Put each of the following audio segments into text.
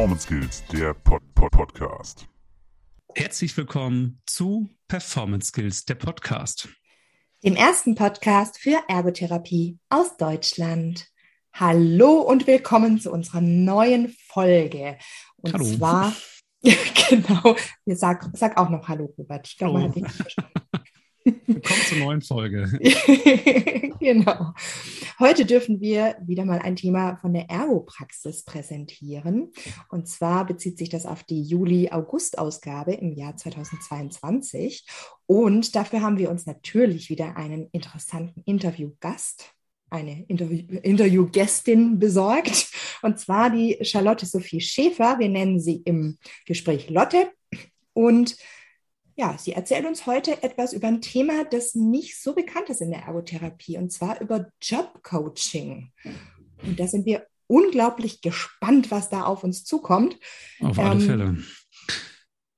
Performance Skills, der Pod -Pod Podcast. Herzlich willkommen zu Performance Skills, der Podcast. Dem ersten Podcast für Ergotherapie aus Deutschland. Hallo und willkommen zu unserer neuen Folge. Und Hallo. zwar, genau, wir sag, sag auch noch Hallo, Robert. Ich glaube, man hat dich verstanden. Willkommen zur neuen Folge. genau. Heute dürfen wir wieder mal ein Thema von der Ergopraxis präsentieren. Und zwar bezieht sich das auf die Juli-August-Ausgabe im Jahr 2022. Und dafür haben wir uns natürlich wieder einen interessanten Interviewgast, eine Interview Interviewgästin besorgt. Und zwar die Charlotte Sophie Schäfer. Wir nennen sie im Gespräch Lotte. Und ja, sie erzählt uns heute etwas über ein Thema, das nicht so bekannt ist in der Ergotherapie, und zwar über Jobcoaching. Und da sind wir unglaublich gespannt, was da auf uns zukommt. Auf alle Ähm, Fälle.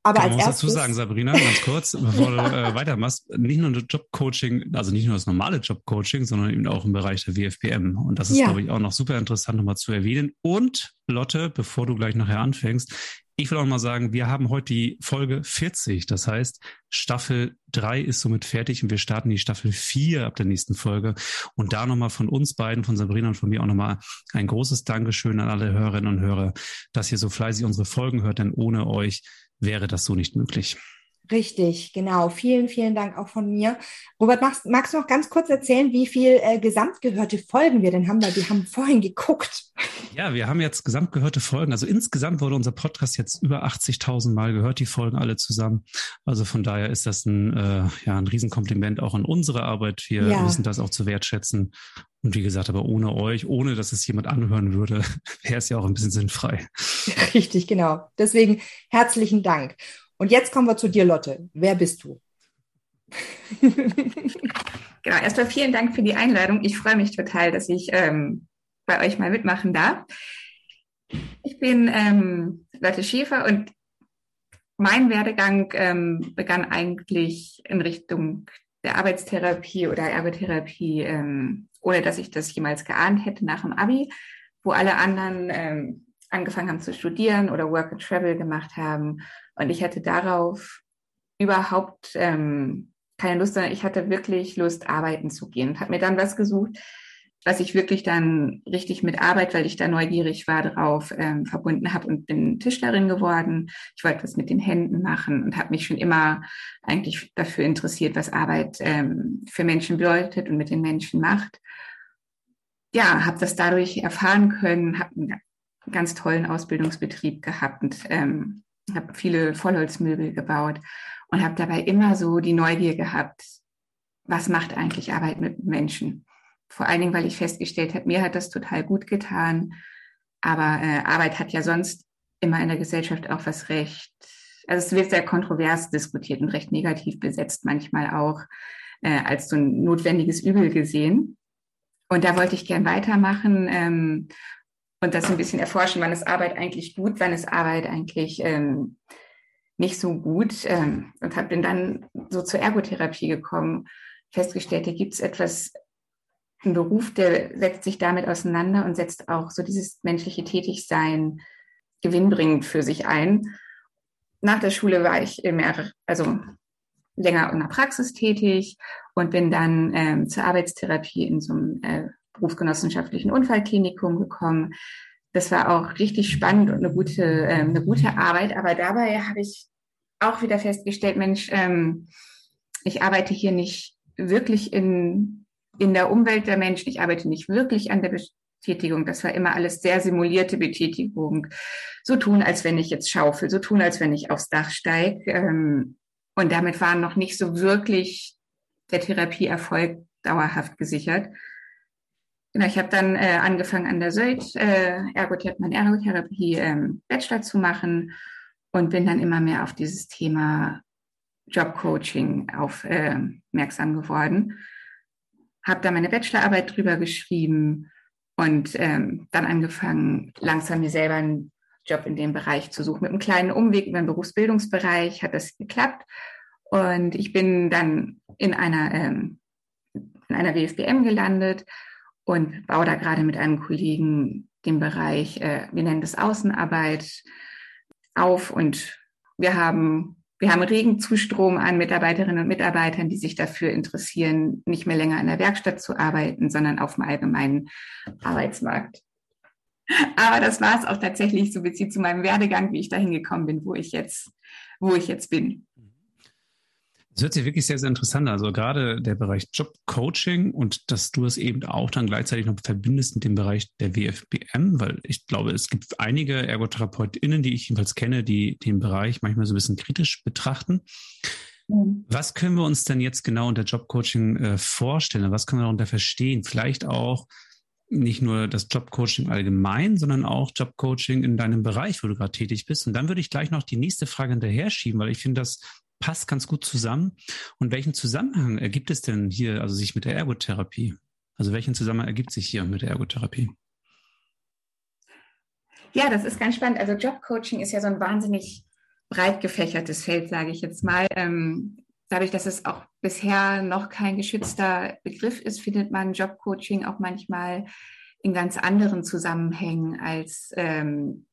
Aber Kann als man erstes, dazu sagen, Sabrina, ganz kurz, bevor du äh, weitermachst. Nicht nur das Jobcoaching, also nicht nur das normale Jobcoaching, sondern eben auch im Bereich der WFPM. Und das ist, Ja. glaube ich, auch noch super interessant nochmal zu erwähnen. Und Lotte, bevor du gleich nachher anfängst, ich will auch mal sagen, wir haben heute die Folge 40. Das heißt, Staffel 3 ist somit fertig und wir starten die Staffel 4 ab der nächsten Folge. Und da nochmal von uns beiden, von Sabrina und von mir auch nochmal ein großes Dankeschön an alle Hörerinnen und Hörer, dass ihr so fleißig unsere Folgen hört, denn ohne euch wäre das so nicht möglich. Richtig, genau. Vielen, vielen Dank auch von mir. Robert, magst, magst du noch ganz kurz erzählen, wie viel äh, gesamtgehörte Folgen wir denn haben? Weil wir haben vorhin geguckt. Ja, wir haben jetzt gesamt gehörte Folgen. Also insgesamt wurde unser Podcast jetzt über 80.000 Mal gehört, die Folgen alle zusammen. Also von daher ist das ein, äh, ja, ein Riesenkompliment auch an unsere Arbeit. Wir Ja. wissen das auch zu wertschätzen. Und wie gesagt, aber ohne euch, ohne dass es jemand anhören würde, wäre es ja auch ein bisschen sinnfrei. Richtig, genau. Deswegen herzlichen Dank. Und jetzt kommen wir zu dir, Lotte. Wer bist du? Genau, erstmal vielen Dank für die Einladung. Ich freue mich total, dass ich ähm, bei euch mal mitmachen darf. Ich bin ähm, Lotte Schäfer und mein Werdegang ähm, begann eigentlich in Richtung der Arbeitstherapie oder Ergotherapie, ähm, ohne dass ich das jemals geahnt hätte nach dem Abi, wo alle anderen ähm, angefangen haben zu studieren oder Work and Travel gemacht haben. Und ich hatte darauf überhaupt ähm, keine Lust, sondern ich hatte wirklich Lust, arbeiten zu gehen und habe mir dann was gesucht, was ich wirklich dann richtig mit Arbeit, weil ich da neugierig war, drauf ähm, verbunden habe und bin Tischlerin geworden. Ich wollte was mit den Händen machen und habe mich schon immer eigentlich dafür interessiert, was Arbeit ähm, für Menschen bedeutet und mit den Menschen macht. Ja, habe das dadurch erfahren können, habe ganz tollen Ausbildungsbetrieb gehabt und ähm, habe viele Vollholzmöbel gebaut und habe dabei immer so die Neugier gehabt, was macht eigentlich Arbeit mit Menschen? Vor allen Dingen, weil ich festgestellt habe, mir hat das total gut getan, aber äh, Arbeit hat ja sonst immer in der Gesellschaft auch was recht, also es wird sehr kontrovers diskutiert und recht negativ besetzt, manchmal auch äh, als so ein notwendiges Übel gesehen. Und da wollte ich gern weitermachen ähm, und das ein bisschen erforschen, wann ist Arbeit eigentlich gut, wann ist Arbeit eigentlich ähm, nicht so gut ähm, und hab, bin dann so zur Ergotherapie gekommen, festgestellt, da gibt es etwas, einen Beruf, der setzt sich damit auseinander und setzt auch so dieses menschliche Tätigsein gewinnbringend für sich ein. Nach der Schule war ich mehr, also länger in der Praxis tätig und bin dann ähm, zur Arbeitstherapie in so einem äh, berufsgenossenschaftlichen Unfallklinikum gekommen. Das war auch richtig spannend und eine gute, ähm, eine gute Arbeit. Aber dabei habe ich auch wieder festgestellt, Mensch, ähm, ich arbeite hier nicht wirklich in, in der Umwelt der Menschen. Ich arbeite nicht wirklich an der Betätigung. Das war immer alles sehr simulierte Betätigung. So tun, als wenn ich jetzt schaufel, so tun, als wenn ich aufs Dach steige. Ähm, und damit war noch nicht so wirklich der Therapieerfolg dauerhaft gesichert. Genau, ich habe dann äh, angefangen an der SÖLT, äh, Ergotherapie, meine Ergotherapie ähm, Bachelor zu machen und bin dann immer mehr auf dieses Thema Jobcoaching aufmerksam äh, geworden. Habe da meine Bachelorarbeit drüber geschrieben und ähm, dann angefangen, langsam mir selber einen Job in dem Bereich zu suchen. Mit einem kleinen Umweg über den Berufsbildungsbereich hat das geklappt. Und ich bin dann in einer, ähm, in einer WFBM gelandet und baue da gerade mit einem Kollegen dem Bereich, äh, wir nennen das Außenarbeit, auf und wir haben wir haben regen Zustrom an Mitarbeiterinnen und Mitarbeitern, die sich dafür interessieren, nicht mehr länger in der Werkstatt zu arbeiten, sondern auf dem allgemeinen Arbeitsmarkt. Aber das war es auch tatsächlich so bezieht zu meinem Werdegang, wie ich dahin gekommen bin, wo ich jetzt, wo ich jetzt bin. Das hört sich wirklich sehr, sehr interessant an. Also gerade der Bereich Jobcoaching und dass du es eben auch dann gleichzeitig noch verbindest mit dem Bereich der WFBM, weil ich glaube, es gibt einige ErgotherapeutInnen, die ich jedenfalls kenne, die den Bereich manchmal so ein bisschen kritisch betrachten. Mhm. Was können wir uns denn jetzt genau unter Jobcoaching äh, vorstellen? Was können wir darunter verstehen? Vielleicht auch nicht nur das Jobcoaching allgemein, sondern auch Jobcoaching in deinem Bereich, wo du gerade tätig bist. Und dann würde ich gleich noch die nächste Frage hinterher schieben, weil ich finde, das passt ganz gut zusammen. Und welchen Zusammenhang ergibt es denn hier, also sich mit der Ergotherapie? Also welchen Zusammenhang ergibt sich hier mit der Ergotherapie? Ja, das ist ganz spannend. Also Jobcoaching ist ja so ein wahnsinnig breit gefächertes Feld, sage ich jetzt mal. Ähm, dadurch, dass es auch bisher noch kein geschützter Begriff ist, findet man Jobcoaching auch manchmal in ganz anderen Zusammenhängen als ähm,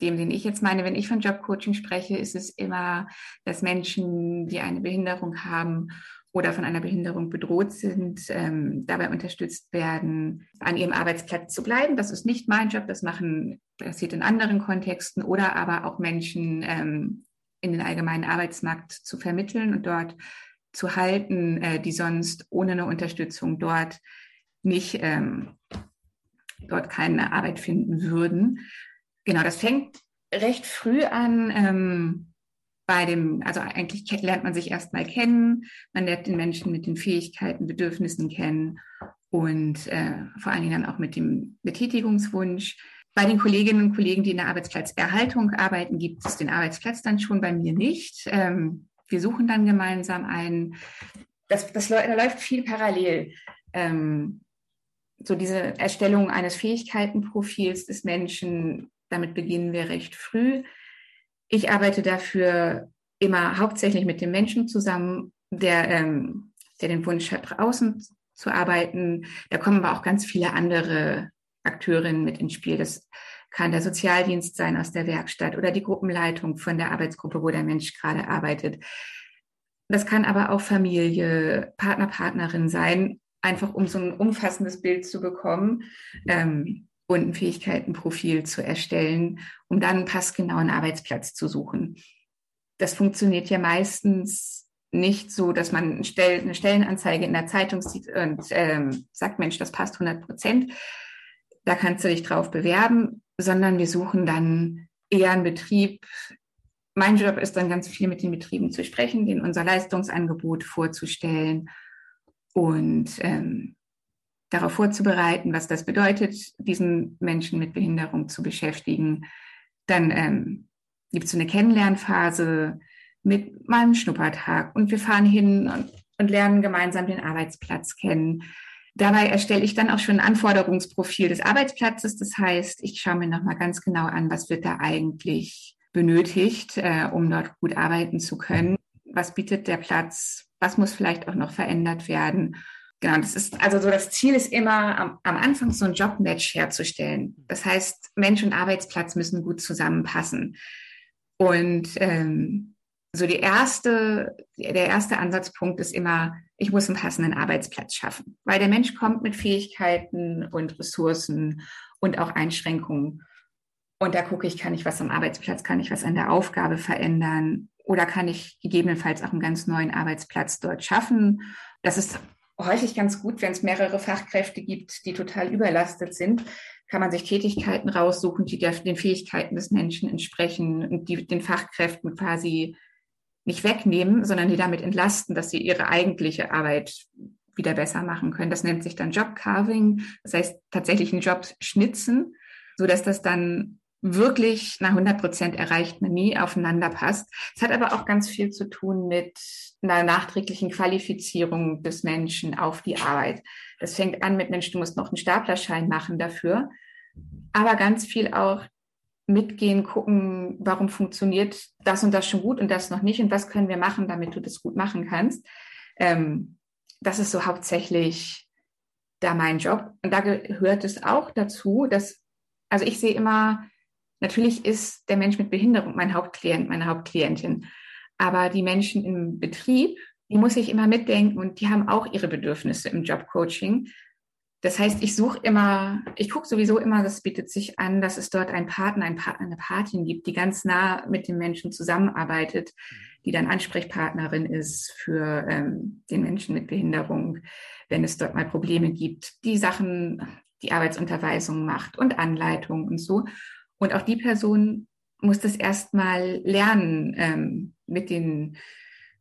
dem, den ich jetzt meine, wenn ich von Jobcoaching spreche, ist es immer, dass Menschen, die eine Behinderung haben oder von einer Behinderung bedroht sind, ähm, dabei unterstützt werden, an ihrem Arbeitsplatz zu bleiben. Das ist nicht mein Job, das machen, passiert in anderen Kontexten oder aber auch Menschen ähm, in den allgemeinen Arbeitsmarkt zu vermitteln und dort zu halten, äh, die sonst ohne eine Unterstützung dort nicht ähm, dort keine Arbeit finden würden. Genau, das fängt recht früh an. Ähm, bei dem, also eigentlich lernt man sich erstmal kennen, man lernt den Menschen mit den Fähigkeiten, Bedürfnissen kennen und äh, vor allen Dingen dann auch mit dem Betätigungswunsch. Bei den Kolleginnen und Kollegen, die in der Arbeitsplatzerhaltung arbeiten, gibt es den Arbeitsplatz dann schon bei mir nicht. Ähm, wir suchen dann gemeinsam einen. Das, das da läuft viel parallel. Ähm, so diese Erstellung eines Fähigkeitenprofils des Menschen, damit beginnen wir recht früh. Ich arbeite dafür immer hauptsächlich mit dem Menschen zusammen, der, ähm, der den Wunsch hat, draußen zu arbeiten. Da kommen aber auch ganz viele andere Akteurinnen mit ins Spiel. Das kann der Sozialdienst sein aus der Werkstatt oder die Gruppenleitung von der Arbeitsgruppe, wo der Mensch gerade arbeitet. Das kann aber auch Familie, Partner, Partnerin sein, einfach um so ein umfassendes Bild zu bekommen. Ähm, und ein Fähigkeitenprofil zu erstellen, um dann einen passgenauen Arbeitsplatz zu suchen. Das funktioniert ja meistens nicht so, dass man eine Stellenanzeige in der Zeitung sieht und ähm, sagt, Mensch, das passt 100 Prozent, da kannst du dich drauf bewerben, sondern wir suchen dann eher einen Betrieb. Mein Job ist dann ganz viel mit den Betrieben zu sprechen, denen unser Leistungsangebot vorzustellen und ähm, darauf vorzubereiten, was das bedeutet, diesen Menschen mit Behinderung zu beschäftigen. Dann ähm, gibt es so eine Kennenlernphase mit meinem Schnuppertag und wir fahren hin und, und lernen gemeinsam den Arbeitsplatz kennen. Dabei erstelle ich dann auch schon ein Anforderungsprofil des Arbeitsplatzes. Das heißt, ich schaue mir nochmal ganz genau an, was wird da eigentlich benötigt, äh, um dort gut arbeiten zu können. Was bietet der Platz? Was muss vielleicht auch noch verändert werden? Genau, das ist also so das Ziel ist immer am, am, Anfang so ein Jobmatch herzustellen. Das heißt, Mensch und Arbeitsplatz müssen gut zusammenpassen. Und ähm, so die erste, der erste Ansatzpunkt ist immer, ich muss einen passenden Arbeitsplatz schaffen, weil der Mensch kommt mit Fähigkeiten und Ressourcen und auch Einschränkungen. Und da gucke ich, kann ich was am Arbeitsplatz, kann ich was an der Aufgabe verändern oder kann ich gegebenenfalls auch einen ganz neuen Arbeitsplatz dort schaffen. Das ist häufig ganz gut, wenn es mehrere Fachkräfte gibt, die total überlastet sind, kann man sich Tätigkeiten raussuchen, die der, den Fähigkeiten des Menschen entsprechen und die den Fachkräften quasi nicht wegnehmen, sondern die damit entlasten, dass sie ihre eigentliche Arbeit wieder besser machen können. Das nennt sich dann Job Carving, das heißt tatsächlich einen Job schnitzen, so dass das dann wirklich nach 100 Prozent erreicht man nie aufeinander passt. Es hat aber auch ganz viel zu tun mit einer nachträglichen Qualifizierung des Menschen auf die Arbeit. Das fängt an mit Mensch, du musst noch einen Staplerschein machen dafür, aber ganz viel auch mitgehen, gucken, warum funktioniert das und das schon gut und das noch nicht und was können wir machen, damit du das gut machen kannst. Ähm, das ist so hauptsächlich da mein Job. Und da gehört es auch dazu, dass also ich sehe immer, natürlich ist der Mensch mit Behinderung mein Hauptklient, meine Hauptklientin. Aber die Menschen im Betrieb, die muss ich immer mitdenken und die haben auch ihre Bedürfnisse im Jobcoaching. Das heißt, ich suche immer, ich gucke sowieso immer, das bietet sich an, dass es dort einen Partner, ein Partner, eine Patin gibt, die ganz nah mit dem Menschen zusammenarbeitet, die dann Ansprechpartnerin ist für ähm, den Menschen mit Behinderung, wenn es dort mal Probleme gibt, die Sachen, die Arbeitsunterweisung macht und Anleitung und so. Und auch die Person muss das erstmal lernen, ähm, mit den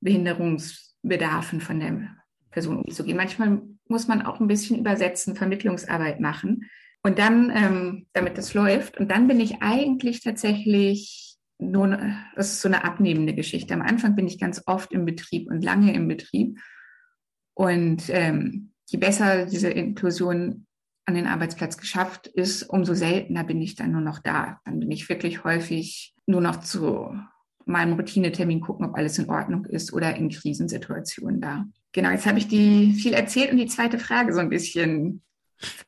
Behinderungsbedarfen von der Person umzugehen. Manchmal muss man auch ein bisschen übersetzen, Vermittlungsarbeit machen. Und dann, ähm, damit das läuft, und dann bin ich eigentlich tatsächlich nur, das ist so eine abnehmende Geschichte. Am Anfang bin ich ganz oft im Betrieb und lange im Betrieb. Und ähm, je besser diese Inklusion an den Arbeitsplatz geschafft ist, umso seltener bin ich dann nur noch da. Dann bin ich wirklich häufig nur noch zu meinem Routinetermin gucken, ob alles in Ordnung ist oder in Krisensituationen da. Genau, jetzt habe ich die viel erzählt und die zweite Frage so ein bisschen.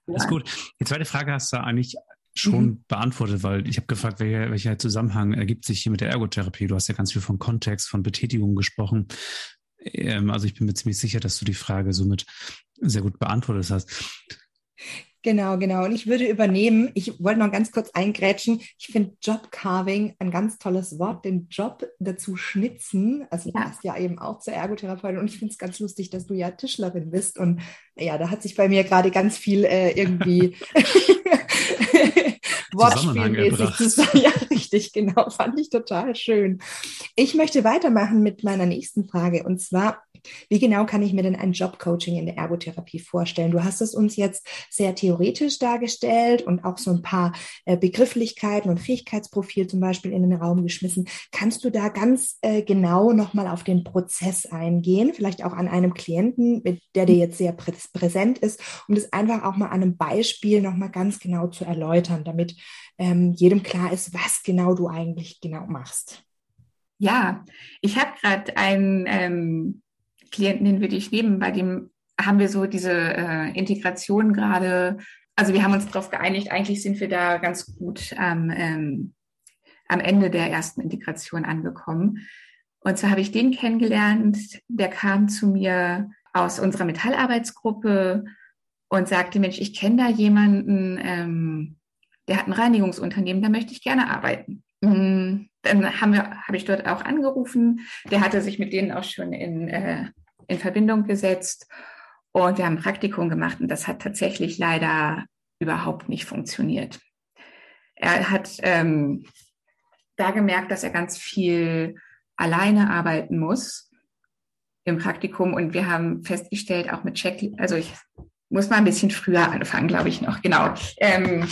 Das ist gut. Die zweite Frage hast du eigentlich schon mhm. beantwortet, weil ich habe gefragt, welcher, welcher Zusammenhang ergibt sich hier mit der Ergotherapie. Du hast ja ganz viel von Kontext, von Betätigung gesprochen. Ähm, also ich bin mir ziemlich sicher, dass du die Frage somit sehr gut beantwortet hast. Genau, genau. Und ich würde übernehmen, ich wollte noch ganz kurz eingrätschen. Ich finde Jobcarving ein ganz tolles Wort, den Job dazu schnitzen. Also du hast ja eben auch zur Ergotherapeutin und ich finde es ganz lustig, dass du ja Tischlerin bist. Und ja, da hat sich bei mir gerade ganz viel äh, irgendwie Wortspielmäßig zusammen. Ja, richtig, genau. Fand ich total schön. Ich möchte weitermachen mit meiner nächsten Frage und zwar, wie genau kann ich mir denn ein Jobcoaching in der Ergotherapie vorstellen? Du hast es uns jetzt sehr theoretisch dargestellt und auch so ein paar äh, Begrifflichkeiten und Fähigkeitsprofil zum Beispiel in den Raum geschmissen. Kannst du da ganz äh, genau nochmal auf den Prozess eingehen? Vielleicht auch an einem Klienten, der dir jetzt sehr prä präsent ist, um das einfach auch mal an einem Beispiel nochmal ganz genau zu erläutern, damit ähm, jedem klar ist, was genau du eigentlich genau machst. Ja, ich habe gerade einen ähm, Klienten, den würde ich nehmen, bei dem haben wir so diese äh, Integration gerade, also wir haben uns darauf geeinigt, eigentlich sind wir da ganz gut ähm, ähm, am Ende der ersten Integration angekommen. Und zwar habe ich den kennengelernt, der kam zu mir aus unserer Metallarbeitsgruppe und sagte, Mensch, ich kenne da jemanden, ähm, der hat ein Reinigungsunternehmen, da möchte ich gerne arbeiten. Mm, dann haben wir, habe ich dort auch angerufen. Der hatte sich mit denen auch schon in, äh, in Verbindung gesetzt und wir haben ein Praktikum gemacht und das hat tatsächlich leider überhaupt nicht funktioniert. Er hat ähm, da gemerkt, dass er ganz viel alleine arbeiten muss im Praktikum und wir haben festgestellt, auch mit Check, also ich muss mal ein bisschen früher anfangen, glaube ich noch, genau. Ähm,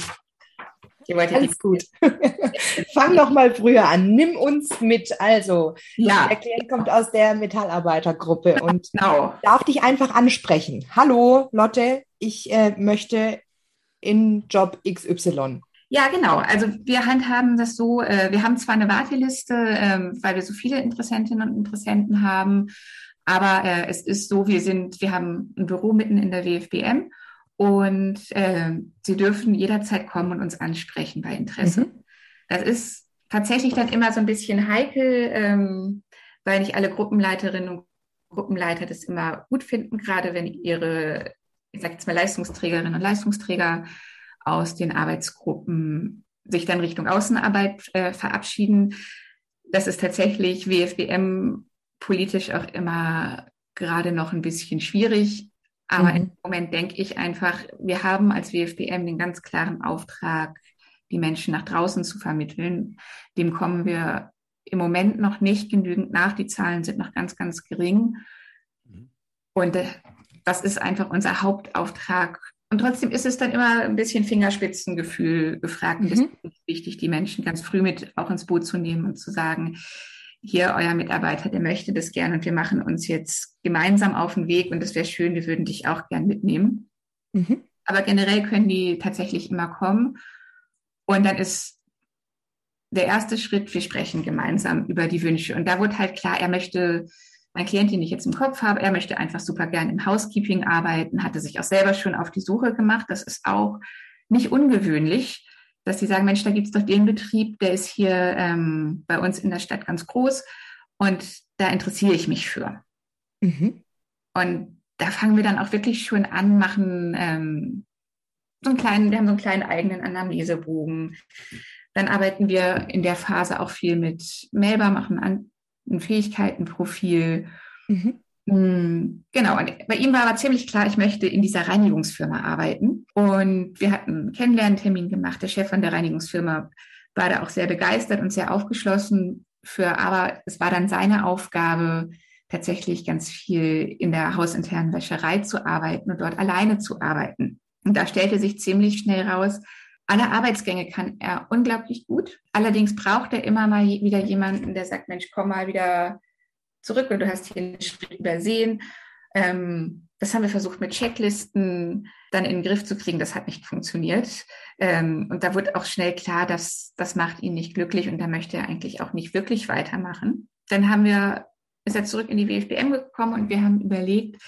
alles gut. Fang noch mal früher an. Nimm uns mit. Also, ja. der Klient kommt aus der Metallarbeitergruppe und genau. darf dich einfach ansprechen. Hallo, Lotte, ich äh, möchte in Job XY. Ja, genau. Also wir handhaben das so, äh, wir haben zwar eine Warteliste, äh, weil wir so viele Interessentinnen und Interessenten haben, aber äh, es ist so, wir sind, wir haben ein Büro mitten in der WFBM und äh, Sie dürfen jederzeit kommen und uns ansprechen bei Interesse. Mhm. Das ist tatsächlich dann immer so ein bisschen heikel, ähm, weil nicht alle Gruppenleiterinnen und Gruppenleiter das immer gut finden, gerade wenn ihre, ich sage jetzt mal, Leistungsträgerinnen und Leistungsträger aus den Arbeitsgruppen sich dann Richtung Außenarbeit äh, verabschieden. Das ist tatsächlich WFBM politisch auch immer gerade noch ein bisschen schwierig. Aber mhm. im Moment denke ich einfach, wir haben als WFBM den ganz klaren Auftrag, die Menschen nach draußen zu vermitteln. Dem kommen wir im Moment noch nicht genügend nach. Die Zahlen sind noch ganz, ganz gering. Mhm. Und äh, das ist einfach unser Hauptauftrag. Und trotzdem ist es dann immer ein bisschen Fingerspitzengefühl gefragt. Mhm. Es ist wichtig, die Menschen ganz früh mit auch ins Boot zu nehmen und zu sagen, hier euer Mitarbeiter, der möchte das gern und wir machen uns jetzt gemeinsam auf den Weg und es wäre schön, wir würden dich auch gern mitnehmen. Mhm. Aber generell können die tatsächlich immer kommen. Und dann ist der erste Schritt, wir sprechen gemeinsam über die Wünsche. Und da wurde halt klar, er möchte, mein Klient, den ich jetzt im Kopf habe, er möchte einfach super gern im Housekeeping arbeiten, hatte sich auch selber schon auf die Suche gemacht. Das ist auch nicht ungewöhnlich dass sie sagen, Mensch, da gibt es doch den Betrieb, der ist hier ähm, bei uns in der Stadt ganz groß und da interessiere ich mich für. Mhm. Und da fangen wir dann auch wirklich schon an, machen ähm, so einen kleinen, wir haben so einen kleinen eigenen Anamnesebogen. Dann arbeiten wir in der Phase auch viel mit Melba, machen ein Fähigkeitenprofil. Mhm. Mm, genau, und bei ihm war aber ziemlich klar, ich möchte in dieser Reinigungsfirma arbeiten. Und wir hatten einen Kennenlerntermin gemacht. Der Chef von der Reinigungsfirma war da auch sehr begeistert und sehr aufgeschlossen für, aber es war dann seine Aufgabe, tatsächlich ganz viel in der hausinternen Wäscherei zu arbeiten und dort alleine zu arbeiten. Und da stellte sich ziemlich schnell raus, alle Arbeitsgänge kann er unglaublich gut. Allerdings braucht er immer mal wieder jemanden, der sagt, Mensch, komm mal wieder zurück und du hast hier einen Schritt übersehen. Ähm, das haben wir versucht mit Checklisten dann in den Griff zu kriegen. Das hat nicht funktioniert. Ähm, und da wurde auch schnell klar, dass das macht ihn nicht glücklich und da möchte er eigentlich auch nicht wirklich weitermachen. Dann haben wir ist er zurück in die WFBM gekommen und wir haben überlegt,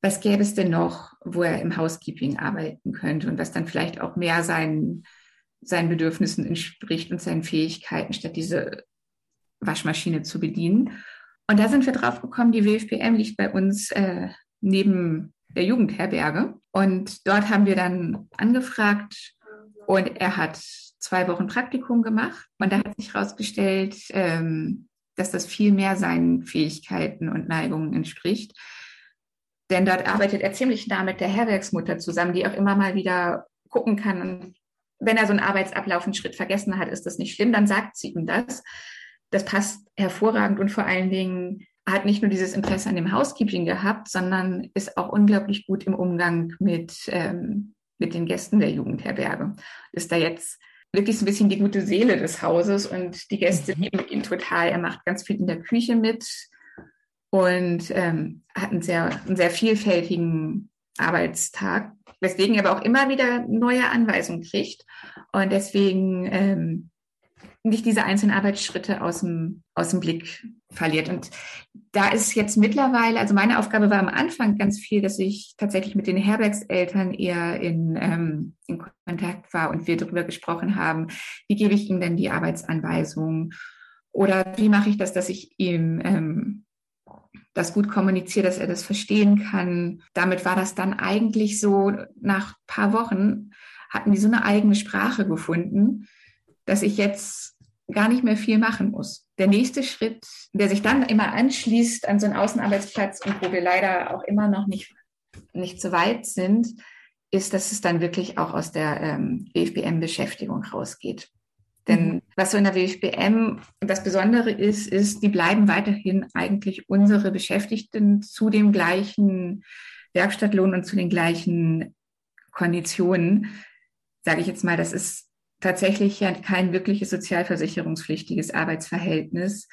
was gäbe es denn noch, wo er im Housekeeping arbeiten könnte und was dann vielleicht auch mehr seinen, seinen Bedürfnissen entspricht und seinen Fähigkeiten, statt diese Waschmaschine zu bedienen. Und da sind wir drauf gekommen, die WFBM liegt bei uns äh, neben der Jugendherberge. Und dort haben wir dann angefragt und er hat zwei Wochen Praktikum gemacht. Und da hat sich herausgestellt, ähm, dass das viel mehr seinen Fähigkeiten und Neigungen entspricht. Denn dort arbeitet er ziemlich nah mit der Herbergsmutter zusammen, die auch immer mal wieder gucken kann. Und wenn er so einen Arbeitsablauf einen Schritt vergessen hat, ist das nicht schlimm, dann sagt sie ihm das. Das passt hervorragend und vor allen Dingen hat nicht nur dieses Interesse an dem Housekeeping gehabt, sondern ist auch unglaublich gut im Umgang mit, ähm, mit den Gästen der Jugendherberge. Ist da jetzt wirklich so ein bisschen die gute Seele des Hauses und die Gäste mhm. lieben ihn total. Er macht ganz viel in der Küche mit und ähm, hat einen sehr, einen sehr vielfältigen Arbeitstag, weswegen er aber auch immer wieder neue Anweisungen kriegt und deswegen ähm, nicht diese einzelnen Arbeitsschritte aus dem, aus dem Blick verliert. Und da ist jetzt mittlerweile, also meine Aufgabe war am Anfang ganz viel, dass ich tatsächlich mit den Herbergseltern eher in, ähm, in Kontakt war und wir darüber gesprochen haben, wie gebe ich ihm denn die Arbeitsanweisung oder wie mache ich das, dass ich ihm ähm, das gut kommuniziere, dass er das verstehen kann. Damit war das dann eigentlich so, nach paar Wochen hatten die so eine eigene Sprache gefunden, dass ich jetzt gar nicht mehr viel machen muss. Der nächste Schritt, der sich dann immer anschließt an so einen Außenarbeitsplatz und wo wir leider auch immer noch nicht, nicht so weit sind, ist, dass es dann wirklich auch aus der ähm, WFBM-Beschäftigung rausgeht. Denn mhm. was so in der WFBM das Besondere ist, ist, die bleiben weiterhin eigentlich unsere Beschäftigten zu dem gleichen Werkstattlohn und zu den gleichen Konditionen. Sage ich jetzt mal, das ist tatsächlich ja kein wirkliches sozialversicherungspflichtiges Arbeitsverhältnis,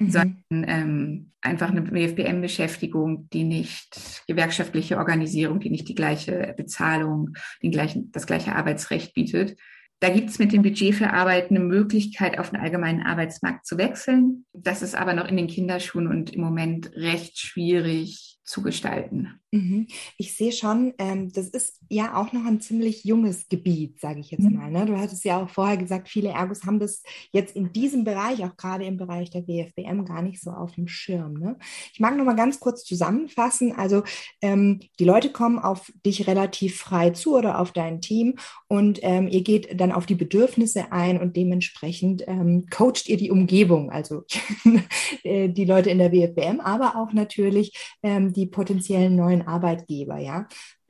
mhm. sondern ähm, einfach eine WFBM-Beschäftigung, die nicht gewerkschaftliche Organisierung, die nicht die gleiche Bezahlung, den gleichen, das gleiche Arbeitsrecht bietet. Da gibt es mit dem Budget für Arbeit eine Möglichkeit, auf den allgemeinen Arbeitsmarkt zu wechseln. Das ist aber noch in den Kinderschuhen und im Moment recht schwierig zu gestalten. Mhm. Ich sehe schon, ähm, das ist ja auch noch ein ziemlich junges Gebiet, sage ich jetzt mhm. mal. Ne? Du hattest ja auch vorher gesagt, viele Ergos haben das jetzt in diesem Bereich, auch gerade im Bereich der WFBM, gar nicht so auf dem Schirm. Ne? Ich mag noch mal ganz kurz zusammenfassen. Also ähm, die Leute kommen auf dich relativ frei zu oder auf dein Team und ähm, ihr geht dann auf die Bedürfnisse ein und dementsprechend ähm, coacht ihr die Umgebung, also äh, die Leute in der WFBM, aber auch natürlich ähm, die potenziellen neuen Arbeitgeber, ja.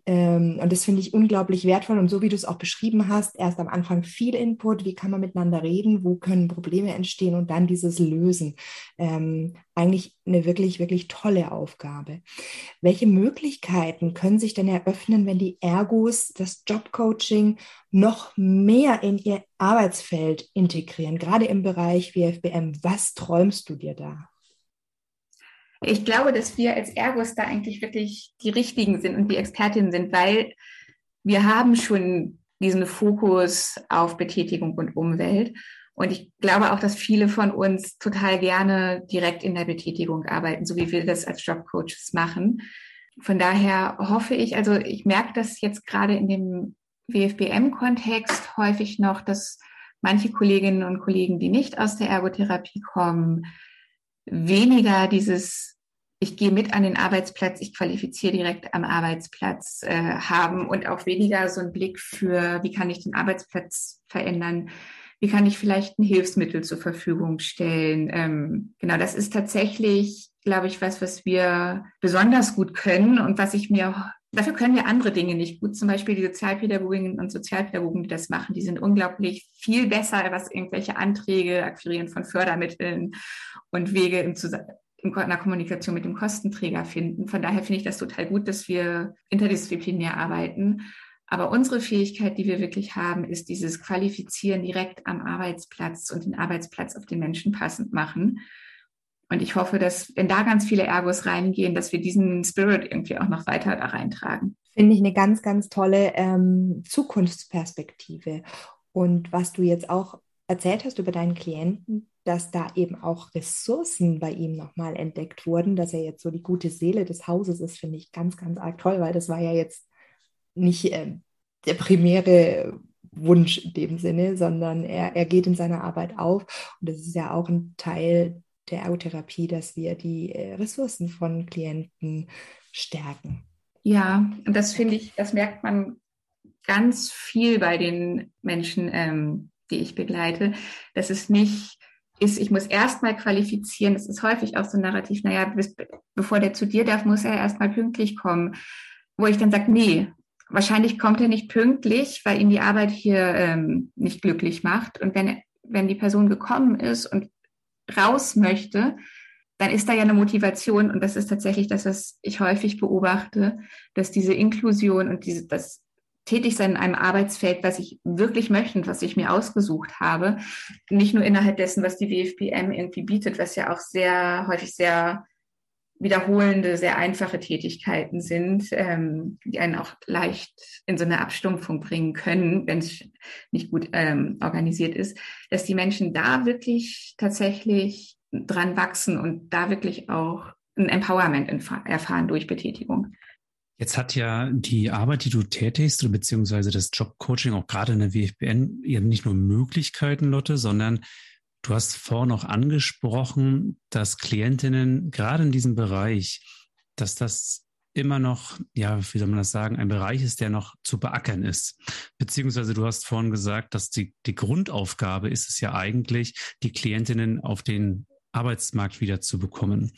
Ähm, und das finde ich unglaublich wertvoll. Und so wie du es auch beschrieben hast, erst am Anfang viel Input, wie kann man miteinander reden, wo können Probleme entstehen und dann dieses Lösen. Ähm, eigentlich eine wirklich, wirklich tolle Aufgabe. Welche Möglichkeiten können sich denn eröffnen, wenn die Ergos das Jobcoaching noch mehr in ihr Arbeitsfeld integrieren, gerade im Bereich WFBM? Was träumst du dir da? Ich glaube, dass wir als Ergos da eigentlich wirklich die Richtigen sind und die Expertinnen sind, weil wir haben schon diesen Fokus auf Betätigung und Umwelt. Und ich glaube auch, dass viele von uns total gerne direkt in der Betätigung arbeiten, so wie wir das als Jobcoaches machen. Von daher hoffe ich, also ich merke das jetzt gerade in dem WFBM-Kontext häufig noch, dass manche Kolleginnen und Kollegen, die nicht aus der Ergotherapie kommen, weniger dieses ich gehe mit an den Arbeitsplatz, ich qualifiziere direkt am Arbeitsplatz äh, haben und auch weniger so einen Blick für, wie kann ich den Arbeitsplatz verändern, wie kann ich vielleicht ein Hilfsmittel zur Verfügung stellen. Ähm, genau, das ist tatsächlich, glaube ich, was, was wir besonders gut können und was ich mir Dafür können wir andere Dinge nicht gut. Zum Beispiel die Sozialpädagoginnen und Sozialpädagogen, die das machen, die sind unglaublich viel besser, was irgendwelche Anträge, Akquirieren von Fördermitteln und Wege im Zusammenhang in der Kommunikation mit dem Kostenträger finden. Von daher finde ich das total gut, dass wir interdisziplinär arbeiten. Aber unsere Fähigkeit, die wir wirklich haben, ist dieses Qualifizieren direkt am Arbeitsplatz und den Arbeitsplatz auf den Menschen passend machen. Und ich hoffe, dass, wenn da ganz viele Ergos reingehen, dass wir diesen Spirit irgendwie auch noch weiter da reintragen. Finde ich eine ganz, ganz tolle ähm, Zukunftsperspektive. Und was du jetzt auch erzählt hast über deinen Klienten, dass da eben auch Ressourcen bei ihm nochmal entdeckt wurden, dass er jetzt so die gute Seele des Hauses ist, finde ich ganz, ganz arg toll, weil das war ja jetzt nicht äh, der primäre Wunsch in dem Sinne, sondern er, er geht in seiner Arbeit auf. Und das ist ja auch ein Teil der Ergotherapie, dass wir die äh, Ressourcen von Klienten stärken. Ja, und das finde ich, das merkt man ganz viel bei den Menschen, ähm, die ich begleite, dass es nicht ist, ich muss erstmal qualifizieren. Das ist häufig auch so ein Narrativ, naja, bis, bevor der zu dir darf, muss er erstmal pünktlich kommen. Wo ich dann sage, nee, wahrscheinlich kommt er nicht pünktlich, weil ihn die Arbeit hier ähm, nicht glücklich macht. Und wenn, wenn die Person gekommen ist und raus möchte, dann ist da ja eine Motivation und das ist tatsächlich das, was ich häufig beobachte, dass diese Inklusion und diese, das tätig sein in einem Arbeitsfeld, was ich wirklich möchte und was ich mir ausgesucht habe. Nicht nur innerhalb dessen, was die WFPM irgendwie bietet, was ja auch sehr häufig sehr wiederholende, sehr einfache Tätigkeiten sind, ähm, die einen auch leicht in so eine Abstumpfung bringen können, wenn es nicht gut ähm, organisiert ist, dass die Menschen da wirklich tatsächlich dran wachsen und da wirklich auch ein Empowerment erfahren durch Betätigung. Jetzt hat ja die Arbeit, die du tätigst, beziehungsweise das Jobcoaching auch gerade in der WFBN eben nicht nur Möglichkeiten, Lotte, sondern du hast vorhin noch angesprochen, dass Klientinnen gerade in diesem Bereich, dass das immer noch, ja, wie soll man das sagen, ein Bereich ist, der noch zu beackern ist. Beziehungsweise du hast vorhin gesagt, dass die, die Grundaufgabe ist es ja eigentlich, die Klientinnen auf den Arbeitsmarkt wieder zu bekommen.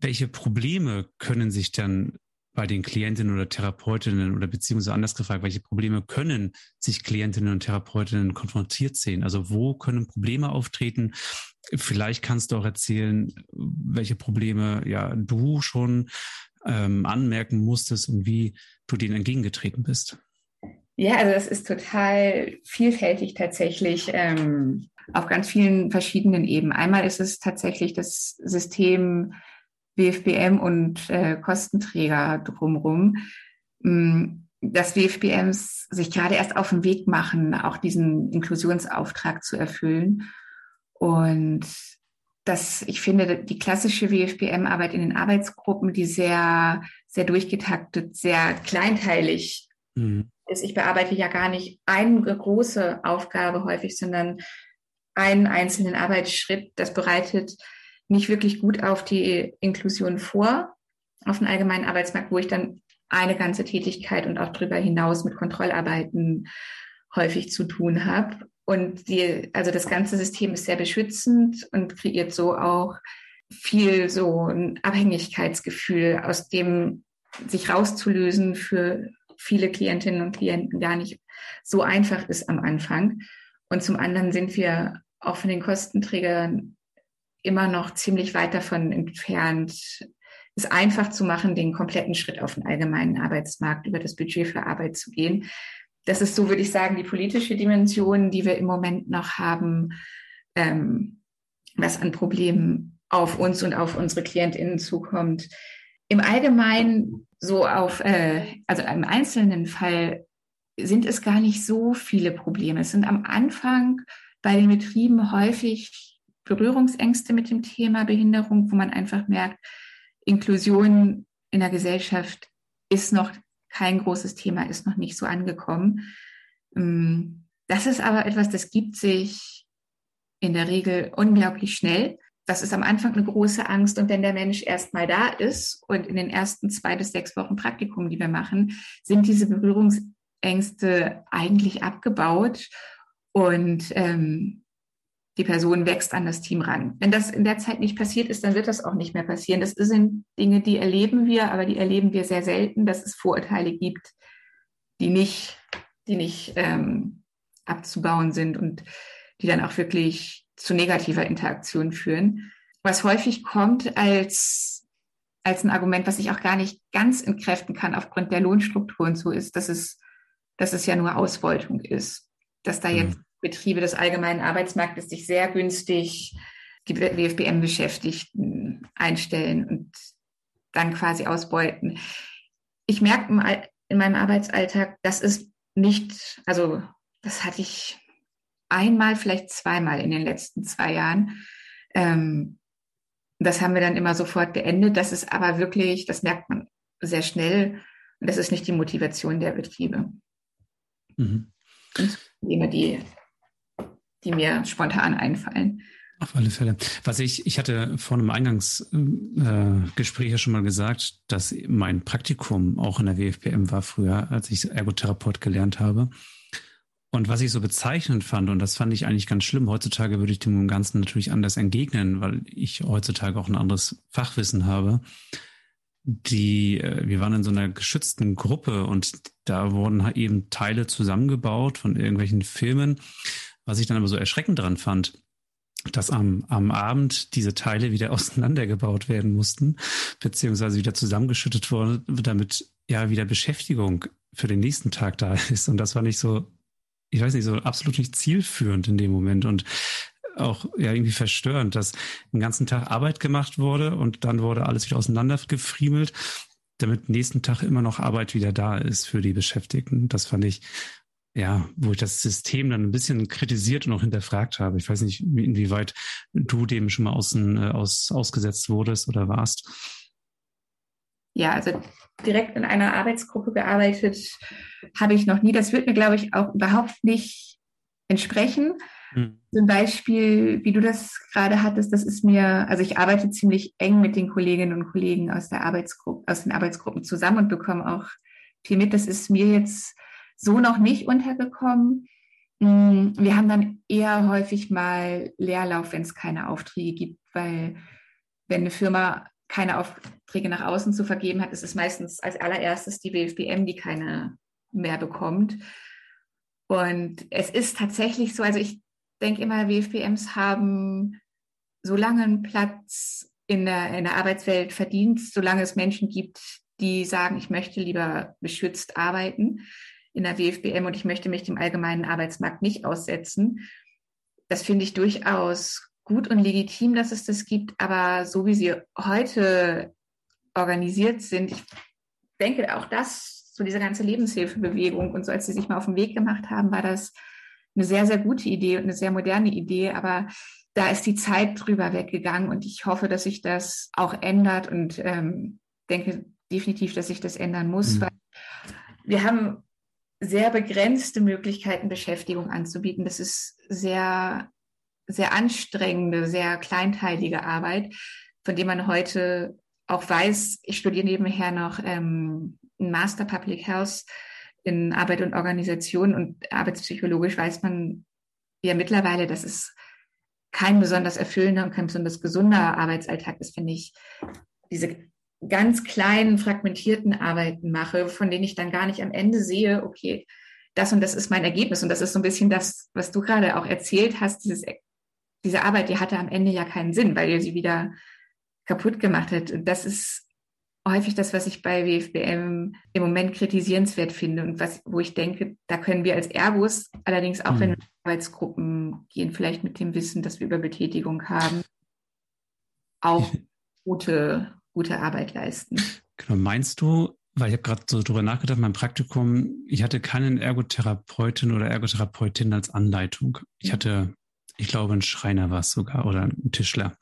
Welche Probleme können sich dann bei den Klientinnen oder Therapeutinnen oder beziehungsweise anders gefragt, welche Probleme können sich Klientinnen und Therapeutinnen konfrontiert sehen? Also wo können Probleme auftreten? Vielleicht kannst du auch erzählen, welche Probleme ja du schon ähm, anmerken musstest und wie du denen entgegengetreten bist. Ja, also das ist total vielfältig tatsächlich ähm, auf ganz vielen verschiedenen Ebenen. Einmal ist es tatsächlich das System WFBM und äh, Kostenträger drumherum, mm, dass WFBMs sich gerade erst auf den Weg machen, auch diesen Inklusionsauftrag zu erfüllen. Und dass ich finde, die klassische WFBM-Arbeit in den Arbeitsgruppen, die sehr, sehr durchgetaktet, sehr kleinteilig mhm. ist. Ich bearbeite ja gar nicht eine große Aufgabe häufig, sondern einen einzelnen Arbeitsschritt. Das bereitet nicht wirklich gut auf die Inklusion vor, auf den allgemeinen Arbeitsmarkt, wo ich dann eine ganze Tätigkeit und auch darüber hinaus mit Kontrollarbeiten häufig zu tun habe. Und die, also das ganze System ist sehr beschützend und kreiert so auch viel so ein Abhängigkeitsgefühl, aus dem sich rauszulösen für viele Klientinnen und Klienten gar nicht so einfach ist am Anfang. Und zum anderen sind wir auch von den Kostenträgern immer noch ziemlich weit davon entfernt, es einfach zu machen, den kompletten Schritt auf den allgemeinen Arbeitsmarkt über das Budget für Arbeit zu gehen. Das ist so, würde ich sagen, die politische Dimension, die wir im Moment noch haben, ähm, was an Problemen auf uns und auf unsere KlientInnen zukommt. Im Allgemeinen, so auf, äh, also im einzelnen Fall, sind es gar nicht so viele Probleme. Es sind am Anfang bei den Betrieben häufig Berührungsängste mit dem Thema Behinderung, wo man einfach merkt, Inklusion in der Gesellschaft ist noch kein großes Thema, ist noch nicht so angekommen. Ähm, das ist aber etwas, das gibt sich in der Regel unglaublich schnell. Das ist am Anfang eine große Angst. Und wenn der Mensch erst mal da ist und in den ersten zwei bis sechs Wochen Praktikum, die wir machen, sind diese Berührungsängste eigentlich abgebaut und ähm, die Person wächst an das Team ran. Wenn das in der Zeit nicht passiert ist, dann wird das auch nicht mehr passieren. Das sind Dinge, die erleben wir, aber die erleben wir sehr selten, dass es Vorurteile gibt, die nicht, die nicht ähm, abzubauen sind und die dann auch wirklich zu negativer Interaktion führen. Was häufig kommt als, als ein Argument, was ich auch gar nicht ganz entkräften kann aufgrund der Lohnstruktur und so ist, dass es, dass es ja nur Ausbeutung ist. Dass da mhm. jetzt Betriebe des allgemeinen Arbeitsmarktes sich sehr günstig die WFBM-Beschäftigten einstellen und dann quasi ausbeuten. Ich merke in meinem Arbeitsalltag, das ist nicht, also das hatte ich einmal, vielleicht zweimal in den letzten zwei Jahren. Ähm, das haben wir dann immer sofort beendet. Das ist aber wirklich, das merkt man sehr schnell. Und das ist nicht die Motivation der Betriebe. Mhm. Probleme, die, die mir spontan einfallen. Auf alle Fälle. Was ich, ich hatte vor einem Eingangsgespräch äh, ja schon mal gesagt, dass mein Praktikum auch in der WFPM war früher, als ich Ergotherapeut gelernt habe. Und was ich so bezeichnend fand, und das fand ich eigentlich ganz schlimm, heutzutage würde ich dem Ganzen natürlich anders entgegnen, weil ich heutzutage auch ein anderes Fachwissen habe. Die, äh, wir waren in so einer geschützten Gruppe und da wurden eben Teile zusammengebaut von irgendwelchen Filmen. Was ich dann aber so erschreckend daran fand, dass am, am Abend diese Teile wieder auseinandergebaut werden mussten, beziehungsweise wieder zusammengeschüttet wurden, damit ja wieder Beschäftigung für den nächsten Tag da ist. Und das war nicht so ich weiß nicht, so absolut nicht zielführend in dem Moment und auch ja irgendwie verstörend, dass den ganzen Tag Arbeit gemacht wurde und dann wurde alles wieder auseinandergefriemelt, damit nächsten Tag immer noch Arbeit wieder da ist für die Beschäftigten. Das fand ich, ja, wo ich das System dann ein bisschen kritisiert und auch hinterfragt habe. Ich weiß nicht, inwieweit du dem schon mal außen, äh, aus, ausgesetzt wurdest oder warst. Ja, also direkt in einer Arbeitsgruppe gearbeitet habe ich noch nie. Das wird mir, glaube ich, auch überhaupt nicht entsprechen. Mhm. Zum Beispiel, wie du das gerade hattest, das ist mir, also ich arbeite ziemlich eng mit den Kolleginnen und Kollegen aus der Arbeitsgruppe, aus den Arbeitsgruppen zusammen und bekomme auch viel mit. Das ist mir jetzt so noch nicht untergekommen. Hm, wir haben dann eher häufig mal Leerlauf, wenn es keine Aufträge gibt, weil wenn eine Firma keine Aufträge nach außen zu vergeben hat, ist es meistens als allererstes die WFBM, die keine mehr bekommt. Und es ist tatsächlich so, also ich denke immer, WFBMs haben so lange einen Platz in der, in der Arbeitswelt verdient, solange es Menschen gibt, die sagen, ich möchte lieber beschützt arbeiten in der WFBM und ich möchte mich dem allgemeinen Arbeitsmarkt nicht aussetzen. Das finde ich durchaus gut und legitim, dass es das gibt, aber so wie sie heute organisiert sind, ich denke auch das, so diese ganze Lebenshilfebewegung und so, als sie sich mal auf den Weg gemacht haben, war das eine sehr, sehr gute Idee und eine sehr moderne Idee, aber da ist die Zeit drüber weggegangen und ich hoffe, dass sich das auch ändert und ähm, denke definitiv, dass sich das ändern muss, mhm. weil wir haben sehr begrenzte Möglichkeiten, Beschäftigung anzubieten. Das ist sehr sehr anstrengende, sehr kleinteilige Arbeit, von dem man heute auch weiß, ich studiere nebenher noch ähm, ein Master Public Health in Arbeit und Organisation und arbeitspsychologisch weiß man ja mittlerweile, dass es kein besonders erfüllender und kein besonders gesunder Arbeitsalltag ist, wenn ich diese ganz kleinen, fragmentierten Arbeiten mache, von denen ich dann gar nicht am Ende sehe, okay, das und das ist mein Ergebnis. Und das ist so ein bisschen das, was du gerade auch erzählt hast, dieses diese Arbeit, die hatte am Ende ja keinen Sinn, weil ihr sie wieder kaputt gemacht hat. Und das ist häufig das, was ich bei WFBM im Moment kritisierenswert finde und was, wo ich denke, da können wir als Ergos, allerdings auch mhm. wenn wir Arbeitsgruppen gehen, vielleicht mit dem Wissen, dass wir über Betätigung haben, auch gute, gute Arbeit leisten. Genau, meinst du, weil ich habe gerade so drüber nachgedacht, mein Praktikum, ich hatte keinen Ergotherapeutin oder Ergotherapeutin als Anleitung. Ich hatte ich glaube, ein Schreiner war es sogar oder ein Tischler.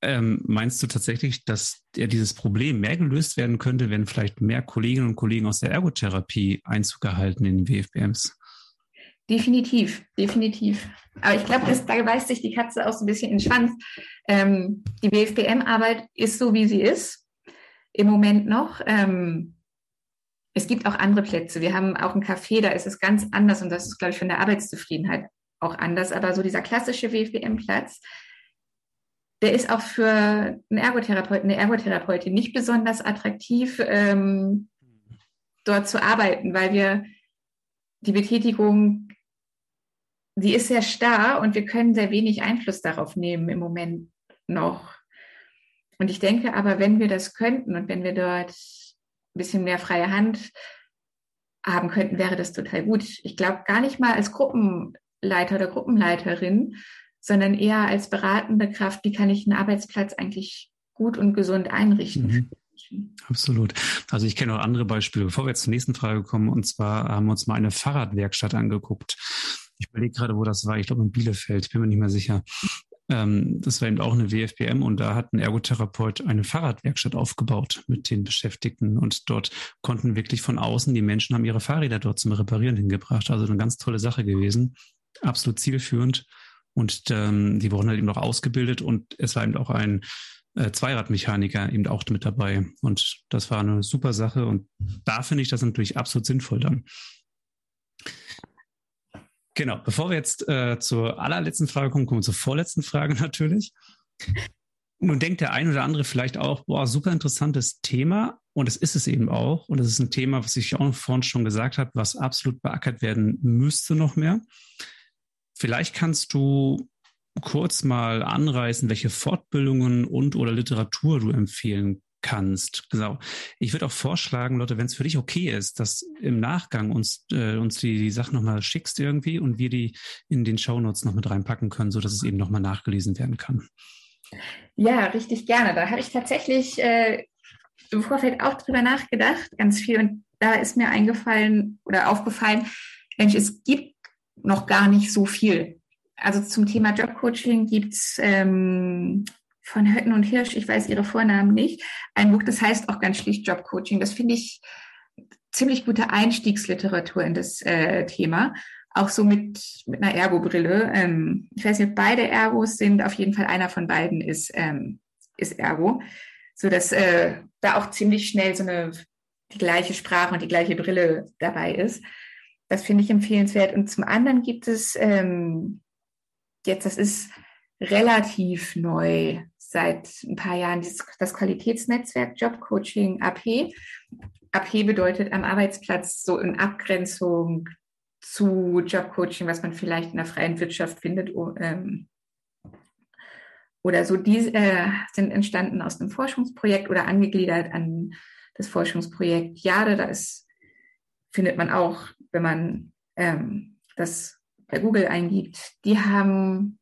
ähm, meinst du tatsächlich, dass ja, dieses Problem mehr gelöst werden könnte, wenn vielleicht mehr Kolleginnen und Kollegen aus der Ergotherapie Einzug erhalten in den WFBMs? Definitiv, definitiv. Aber ich glaube, da beißt sich die Katze auch so ein bisschen in den Schwanz. Ähm, die WFBM-Arbeit ist so, wie sie ist, im Moment noch. Ähm, es gibt auch andere Plätze. Wir haben auch ein Café, da ist es ganz anders und das ist, glaube ich, von der Arbeitszufriedenheit auch anders. Aber so dieser klassische WFBM-Platz, der ist auch für einen Ergotherapeuten, eine Ergotherapeutin nicht besonders attraktiv, ähm, dort zu arbeiten, weil wir die Betätigung die ist sehr starr und wir können sehr wenig Einfluss darauf nehmen im Moment noch. Und ich denke aber, wenn wir das könnten und wenn wir dort ein bisschen mehr freie Hand haben könnten, wäre das total gut. Ich glaube gar nicht mal als Gruppenleiter oder Gruppenleiterin, sondern eher als beratende Kraft, wie kann ich einen Arbeitsplatz eigentlich gut und gesund einrichten. Mhm. Absolut. Also ich kenne auch andere Beispiele. Bevor wir jetzt zur nächsten Frage kommen, und zwar haben wir uns mal eine Fahrradwerkstatt angeguckt. Ich überlege gerade, wo das war. Ich glaube in Bielefeld, bin mir nicht mehr sicher. Ähm, das war eben auch eine WFBM und da hat ein Ergotherapeut eine Fahrradwerkstatt aufgebaut mit den Beschäftigten und dort konnten wirklich von außen die Menschen haben ihre Fahrräder dort zum Reparieren hingebracht. Also eine ganz tolle Sache gewesen. Absolut zielführend. Und ähm, die wurden halt eben auch ausgebildet und es war eben auch ein äh, Zweiradmechaniker eben auch mit dabei. Und das war eine super Sache und da finde ich das natürlich absolut sinnvoll dann. Genau, bevor wir jetzt äh, zur allerletzten Frage kommen, kommen wir zur vorletzten Frage natürlich. Nun denkt der ein oder andere vielleicht auch, boah, super interessantes Thema. Und es ist es eben auch. Und es ist ein Thema, was ich auch vorhin schon gesagt habe, was absolut beackert werden müsste noch mehr. Vielleicht kannst du kurz mal anreißen, welche Fortbildungen und oder Literatur du empfehlen kannst. Genau. Ich würde auch vorschlagen, Leute, wenn es für dich okay ist, dass im Nachgang uns, äh, uns die, die Sachen nochmal schickst irgendwie und wir die in den Shownotes noch mit reinpacken können, sodass es eben nochmal nachgelesen werden kann. Ja, richtig gerne. Da habe ich tatsächlich äh, im Vorfeld auch drüber nachgedacht, ganz viel. Und da ist mir eingefallen oder aufgefallen, Mensch, es gibt noch gar nicht so viel. Also zum Thema Jobcoaching gibt es ähm, von Hötten und Hirsch, ich weiß ihre Vornamen nicht, ein Buch, das heißt auch ganz schlicht Jobcoaching. Das finde ich ziemlich gute Einstiegsliteratur in das äh, Thema. Auch so mit, mit einer Ergo-Brille. Ähm, ich weiß nicht, beide Ergos sind, auf jeden Fall einer von beiden ist, ähm, ist Ergo. So dass äh, da auch ziemlich schnell so eine die gleiche Sprache und die gleiche Brille dabei ist. Das finde ich empfehlenswert. Und zum anderen gibt es ähm, jetzt, das ist relativ neu, seit ein paar Jahren das Qualitätsnetzwerk Jobcoaching AP. AP bedeutet am Arbeitsplatz so in Abgrenzung zu Jobcoaching, was man vielleicht in der freien Wirtschaft findet. Ähm, oder so, die äh, sind entstanden aus einem Forschungsprojekt oder angegliedert an das Forschungsprojekt Jade. Da ist, findet man auch, wenn man ähm, das bei Google eingibt. Die haben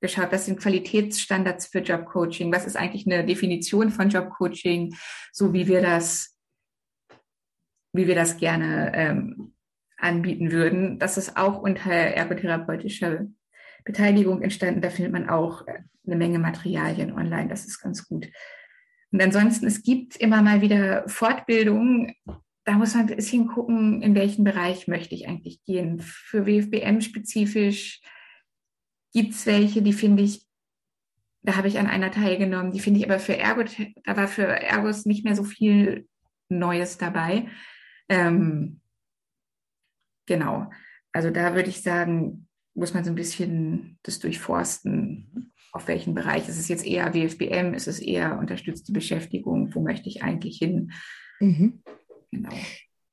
geschaut, was sind Qualitätsstandards für Jobcoaching, was ist eigentlich eine Definition von Jobcoaching, so wie wir das, wie wir das gerne ähm, anbieten würden. Das ist auch unter ergotherapeutischer Beteiligung entstanden. Da findet man auch äh, eine Menge Materialien online. Das ist ganz gut. Und ansonsten, es gibt immer mal wieder Fortbildungen. Da muss man ein bisschen gucken, in welchen Bereich möchte ich eigentlich gehen. Für WFBM spezifisch gibt es welche, die finde ich, da habe ich an einer teilgenommen, die finde ich aber für Ergo, da war für Ergos nicht mehr so viel Neues dabei. Ähm, genau. Also da würde ich sagen, muss man so ein bisschen das durchforsten, auf welchen Bereich. Ist es jetzt eher WFBM? Ist es eher unterstützte Beschäftigung? Wo möchte ich eigentlich hin? Mhm. Genau.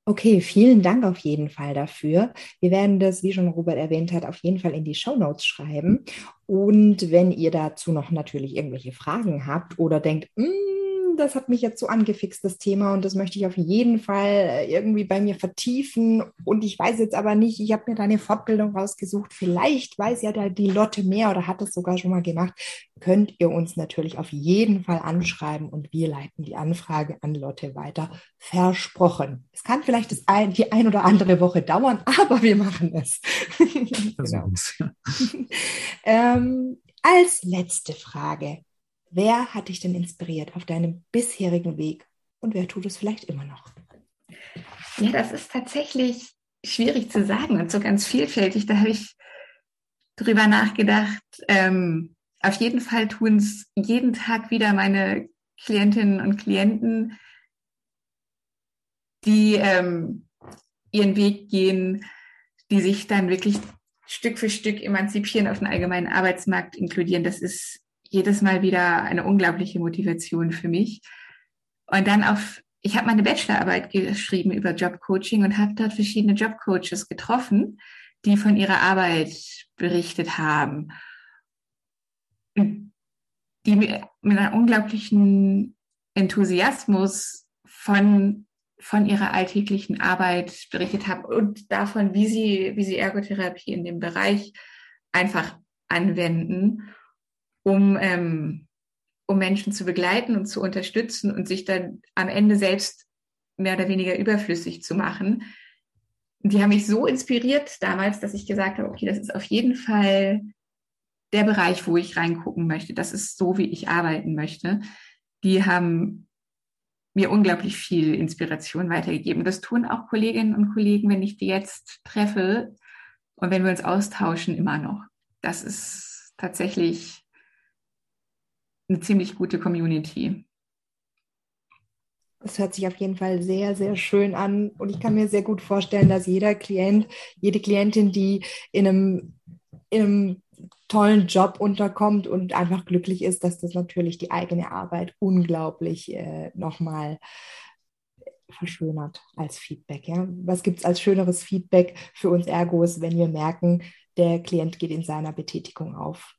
Okay, vielen Dank auf jeden Fall dafür. Wir werden das, wie schon Robert erwähnt hat, auf jeden Fall in die Show Notes schreiben. Und wenn ihr dazu noch natürlich irgendwelche Fragen habt oder denkt, mm, das hat mich jetzt so angefixt, das Thema, und das möchte ich auf jeden Fall äh, irgendwie bei mir vertiefen. Und ich weiß jetzt aber nicht, ich habe mir da eine Fortbildung rausgesucht. Vielleicht weiß ja da die Lotte mehr oder hat es sogar schon mal gemacht. Könnt ihr uns natürlich auf jeden Fall anschreiben und wir leiten die Anfrage an Lotte weiter. Versprochen. Es kann vielleicht das ein, die ein oder andere Woche dauern, aber wir machen es. genau. ähm, als letzte Frage Wer hat dich denn inspiriert auf deinem bisherigen Weg und wer tut es vielleicht immer noch? Ja, das ist tatsächlich schwierig zu sagen und so ganz vielfältig. Da habe ich drüber nachgedacht. Ähm, auf jeden Fall tun es jeden Tag wieder meine Klientinnen und Klienten, die ähm, ihren Weg gehen, die sich dann wirklich Stück für Stück emanzipieren, auf den allgemeinen Arbeitsmarkt inkludieren. Das ist jedes Mal wieder eine unglaubliche Motivation für mich. Und dann auf, ich habe meine Bachelorarbeit geschrieben über Jobcoaching und habe dort verschiedene Jobcoaches getroffen, die von ihrer Arbeit berichtet haben. Die mit einem unglaublichen Enthusiasmus von von ihrer alltäglichen Arbeit berichtet haben und davon, wie sie, wie sie Ergotherapie in dem Bereich einfach anwenden, um, ähm, um Menschen zu begleiten und zu unterstützen und sich dann am Ende selbst mehr oder weniger überflüssig zu machen. die haben mich so inspiriert damals, dass ich gesagt habe, okay, das ist auf jeden Fall der Bereich, wo ich reingucken möchte. Das ist so, wie ich arbeiten möchte. Die haben mir unglaublich viel Inspiration weitergegeben. Das tun auch Kolleginnen und Kollegen, wenn ich die jetzt treffe und wenn wir uns austauschen, immer noch. Das ist tatsächlich eine ziemlich gute Community. Das hört sich auf jeden Fall sehr, sehr schön an. Und ich kann mir sehr gut vorstellen, dass jeder Klient, jede Klientin, die in einem, in einem tollen Job unterkommt und einfach glücklich ist, dass das natürlich die eigene Arbeit unglaublich äh, nochmal verschönert als Feedback. Ja? Was gibt es als schöneres Feedback für uns Ergos, wenn wir merken, der Klient geht in seiner Betätigung auf?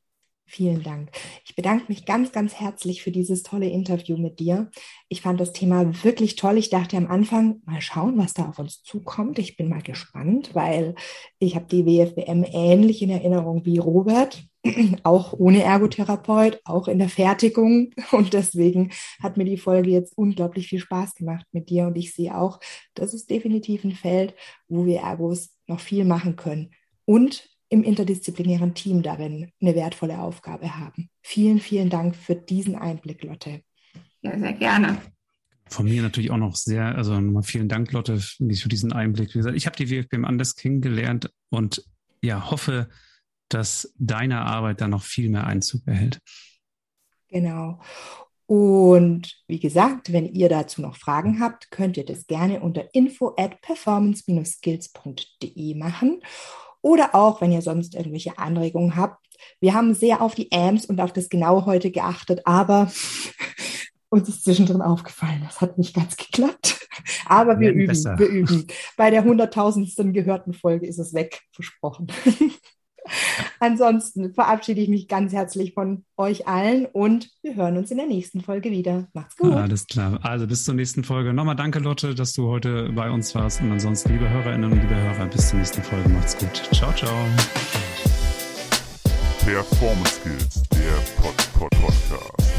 Vielen Dank. Ich bedanke mich ganz, ganz herzlich für dieses tolle Interview mit dir. Ich fand das Thema wirklich toll. Ich dachte am Anfang, mal schauen, was da auf uns zukommt. Ich bin mal gespannt, weil ich habe die WFBM ähnlich in Erinnerung wie Robert, auch ohne Ergotherapeut, auch in der Fertigung. Und deswegen hat mir die Folge jetzt unglaublich viel Spaß gemacht mit dir. Und ich sehe auch, das ist definitiv ein Feld, wo wir Ergos noch viel machen können. Und im interdisziplinären Team darin eine wertvolle Aufgabe haben. Vielen, vielen Dank für diesen Einblick, Lotte. Ja, sehr gerne. Von mir natürlich auch noch sehr, also nochmal vielen Dank, Lotte, für diesen Einblick. Wie gesagt, ich habe die WFBM anders kennengelernt und ja, hoffe, dass deine Arbeit da noch viel mehr Einzug erhält. Genau. Und wie gesagt, wenn ihr dazu noch Fragen habt, könnt ihr das gerne unter info at performance-skills.de machen. Oder auch, wenn ihr sonst irgendwelche Anregungen habt. Wir haben sehr auf die AMS und auf das Genau heute geachtet, aber uns ist zwischendrin aufgefallen, das hat nicht ganz geklappt. Aber wir üben, besser. wir üben. Bei der hunderttausendsten gehörten Folge ist es weg, versprochen. Ansonsten verabschiede ich mich ganz herzlich von euch allen und wir hören uns in der nächsten Folge wieder. Macht's gut. Alles klar. Also bis zur nächsten Folge. Nochmal danke, Lotte, dass du heute bei uns warst. Und ansonsten, liebe Hörerinnen und liebe Hörer, bis zur nächsten Folge. Macht's gut. Ciao, ciao. Performance Skills, der Pod -Pod Podcast.